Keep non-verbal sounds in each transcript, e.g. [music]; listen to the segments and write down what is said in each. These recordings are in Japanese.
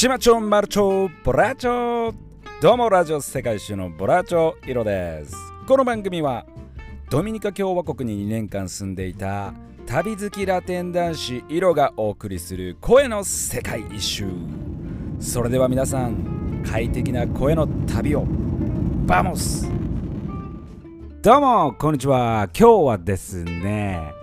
島町マルチョボラチョ。どうもラジオ世界一周のボラチョイロです。この番組はドミニカ共和国に2年間住んでいた旅好きラテン男子イロがお送りする声の世界一周。それでは皆さん快適な声の旅を vamos。どうもこんにちは。今日はですね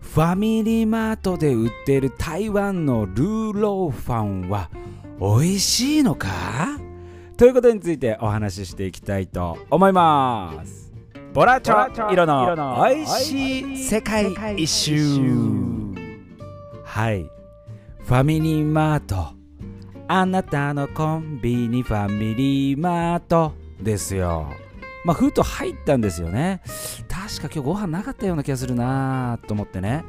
ファミリーマートで売っている台湾のルーローファンは美味しいのか？ということについてお話ししていきたいと思います。ボラチョ色の美味しい世界一周。はい。ファミリーマート。あなたのコンビニファミリーマートですよ。まあ、ふと入ったんですよね。確か今日ご飯なかったような気がするなと思ってね。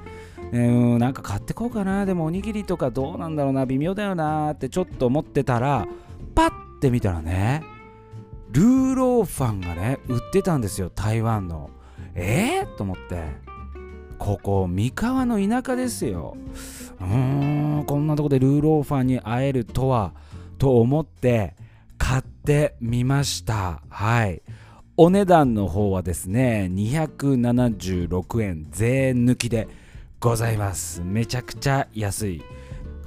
えー、なんか買ってこうかな。でもおにぎりとかどうなんだろうな。微妙だよなってちょっと思ってたら、パッて見たらね、ルーローファンがね、売ってたんですよ。台湾の。えー、と思って。ここ、三河の田舎ですよ。うーん、こんなとこでルーローファンに会えるとは、と思って買ってみました。はい。お値段の方はですね276円税抜きでございます。めちゃくちゃ安い。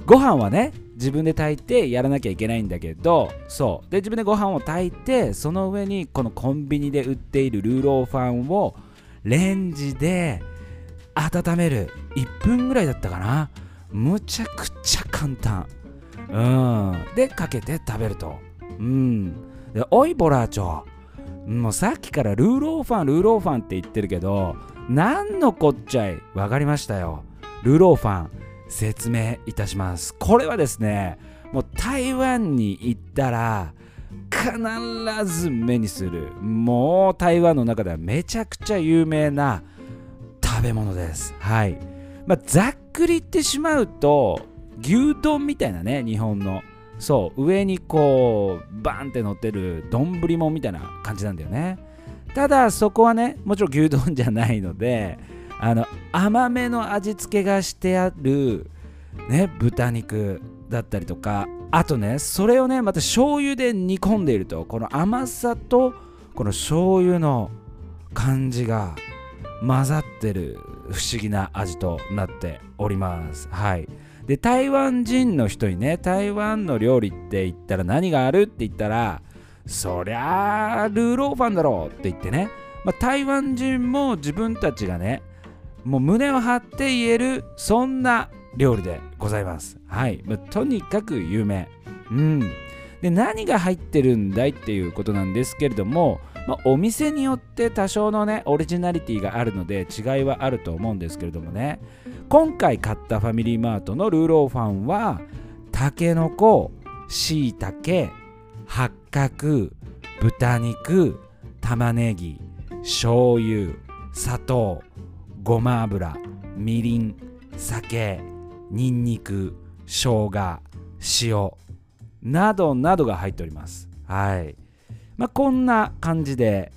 ご飯はね自分で炊いてやらなきゃいけないんだけどそう。で自分でご飯を炊いてその上にこのコンビニで売っているルーローファンをレンジで温める。1分ぐらいだったかな。むちゃくちゃ簡単。うん。でかけて食べると。うん。でおいボラーチョ。もうさっきからルーローファンルーローファンって言ってるけど何のこっちゃい？分かりましたよ。ルーローファン説明いたします。これはですねもう台湾に行ったら必ず目にする。もう台湾の中ではめちゃくちゃ有名な食べ物です。はい。まあ、ざっくり言ってしまうと牛丼みたいなね日本のそう上にこうバーンって乗ってる丼もんみたいな感じなんだよね。ただそこはねもちろん牛丼じゃないのであの甘めの味付けがしてあるね豚肉だったりとかあとねそれをねまた醤油で煮込んでいるとこの甘さとこの醤油の感じが混ざってる不思議な味となっております。はい。で台湾人の人にね台湾の料理って言ったら何があるって言ったらそりゃあルーローファンだろうって言ってね、まあ、台湾人も自分たちがねもう胸を張って言えるそんな料理でございます。はい、まあ、とにかく有名。うん。で何が入ってるんだいっていうことなんですけれども、まあ、お店によって多少のねオリジナリティがあるので違いはあると思うんですけれどもね。今回買ったファミリーマートのルーローファンはたけのこしいたけ八角豚肉玉ねぎ醤油砂糖ごま油みりん酒にんにく生姜塩などなどが入っております。はい。まあこんな感じで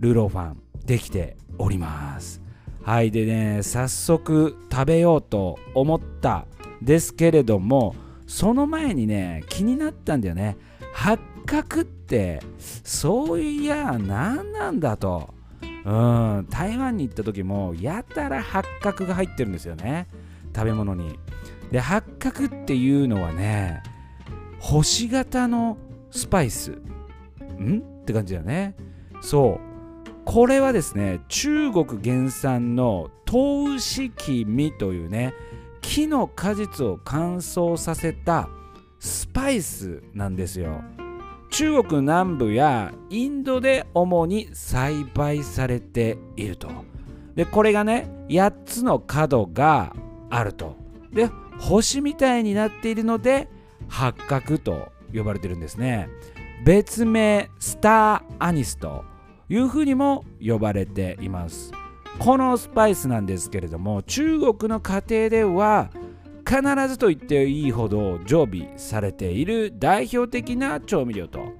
ルーローファンできております。はいでね早速食べようと思ったですけれどもその前にね気になったんだよね。八角ってそういや何なんだと。うん台湾に行った時もやたら八角が入ってるんですよね。食べ物に。で八角っていうのはね星型のスパイス。ん？って感じだよね。そう。これはですね中国原産のトウシキミというね木の果実を乾燥させたスパイスなんですよ。中国南部やインドで主に栽培されていると。でこれがね8つの角があると。で星みたいになっているので八角と呼ばれてるんですね。別名スターアニスというふうにも呼ばれています。このスパイスなんですけれども中国の家庭では必ずと言っていいほど常備されている代表的な調味料と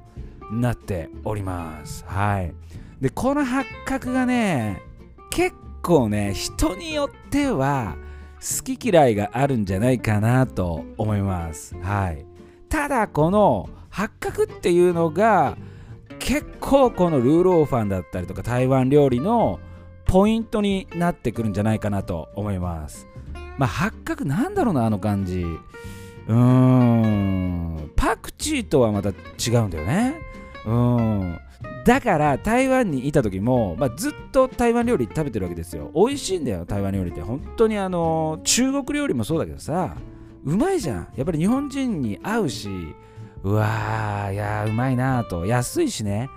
なっております。はい。でこの八角がね結構ね人によっては好き嫌いがあるんじゃないかなと思います。はい。ただこの八角っていうのが結構このルーローファンだったりとか台湾料理のポイントになってくるんじゃないかなと思います。まあ八角なんだろうなあの感じ。うーん。パクチーとはまた違うんだよね。うん。だから台湾にいた時も、まあ、ずっと台湾料理食べてるわけですよ。美味しいんだよ台湾料理って。本当にあの中国料理もそうだけどさうまいじゃん。やっぱり日本人に合うしうわーいやうまいなと。安いしね。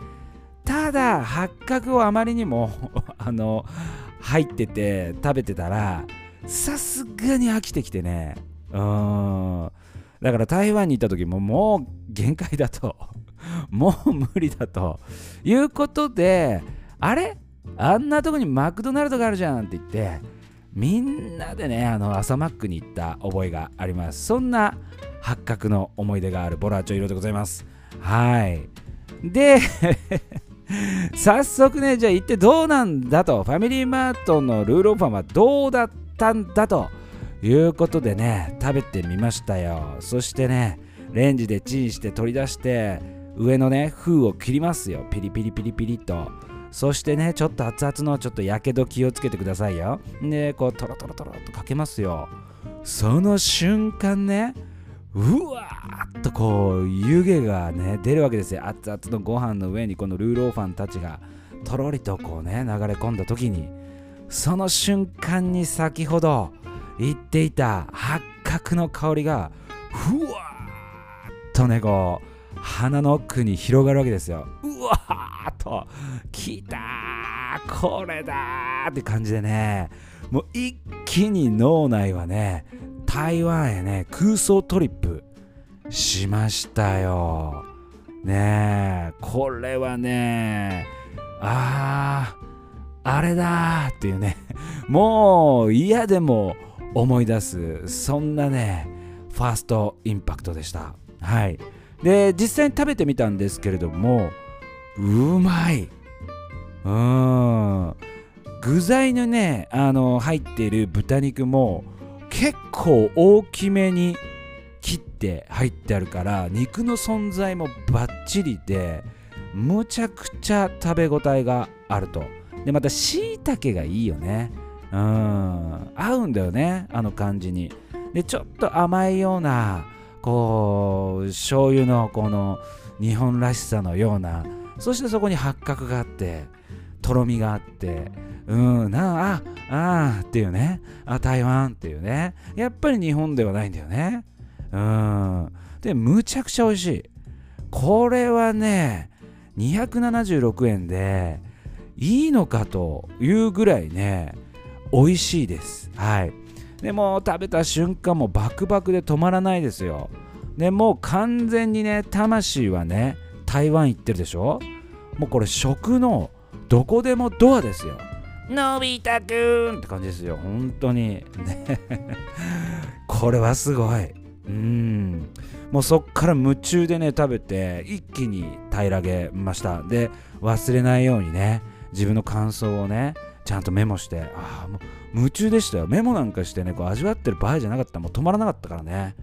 ただ八角をあまりにも [laughs] あの入ってて食べてたらさすがに飽きてきてね。うん。だから台湾に行った時ももう限界だと。[laughs] もう無理だと。いうことであれ？あんなとこにマクドナルドがあるじゃんって言ってみんなでねあの朝マックに行った覚えがあります。そんな八角の思い出があるボラーチョ色でございます。はい。で [laughs] 早速ねじゃあ行ってどうなんだと。ファミリーマートのルーローファンはどうだったんだということでね食べてみましたよ。そしてねレンジでチンして取り出して上のね封を切りますよ。ピリピリピリピリと。そしてねちょっと熱々のちょっとやけど気をつけてくださいよ。でこうトロトロトロっとかけますよ。その瞬間ねうわーっとこう湯気がね出るわけですよ。熱々のご飯の上にこのルーローファンたちがとろりとこうね流れ込んだ時に。その瞬間に先ほど言っていた八角の香りがふわーっとねこう鼻の奥に広がるわけですよ。うわーっと来たーこれだーって感じでねもう一気に脳内はね台湾へね空想トリップしましたよ。ねえこれはねあーあれだっていうね [laughs] もう嫌でも思い出すそんなねファーストインパクトでした。はい。で実際に食べてみたんですけれどもうまい。うん。具材のねあの入っている豚肉も結構大きめに切って入ってあるから肉の存在もバッチリでむちゃくちゃ食べ応えがあると。でまたしいたけがいいよね。うん。合うんだよねあの感じに。でちょっと甘いようなこう醤油のこの日本らしさのようなそしてそこに八角があってとろみがあってうんなあああっていうね。あ台湾っていうね。やっぱり日本ではないんだよね。うん。でむちゃくちゃ美味しい。これはね276円でいいのかというぐらいね美味しいです。はい。でも食べた瞬間もバクバクで止まらないですよ。でもう完全にね魂はね台湾行ってるでしょ？もうこれ食のどこでもドアですよ。のび太くん。って感じですよ。本当に。[laughs] これはすごい。うん。もうそっから夢中でね食べて一気に平らげました。で忘れないようにね自分の感想をねちゃんとメモしてああもう夢中でしたよ。メモなんかしてねこう味わってる場合じゃなかった。もう止まらなかったからね。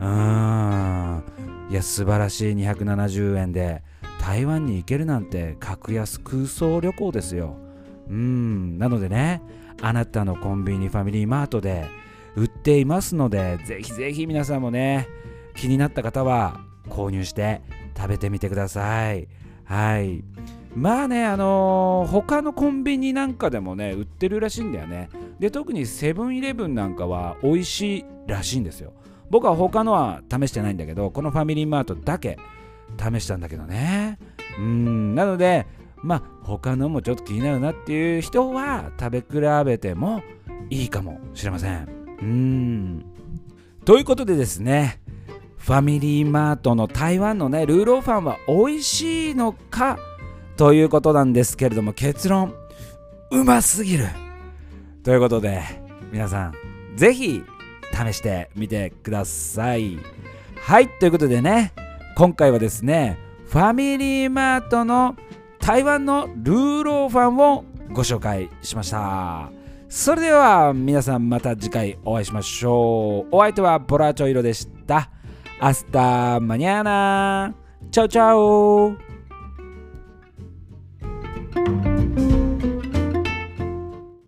うん。いや素晴らしい。270円で台湾に行けるなんて格安空想旅行ですよ。うん。なのでねあなたのコンビニファミリーマートで売っていますのでぜひぜひ皆さんもね気になった方は購入して食べてみてください。はい。まあねあのー、他のコンビニなんかでもね売ってるらしいんだよね。で特にセブンイレブンなんかは美味しいらしいんですよ。僕は他のは試してないんだけどこのファミリーマートだけ試したんだけどね。うん。なのでまあ他のもちょっと気になるなっていう人は食べ比べてもいいかもしれません。うん。ということでですねファミリーマートの台湾のねルーローファンは美味しいのかということなんですけれども結論。うますぎる。ということで皆さんぜひ試してみてください。はい。ということでね今回はですねファミリーマートの台湾のルーローファンをご紹介しました。それでは皆さんまた次回お会いしましょう。お相手はボラチョイロでした。アスタマニアナ。チャオチャオ。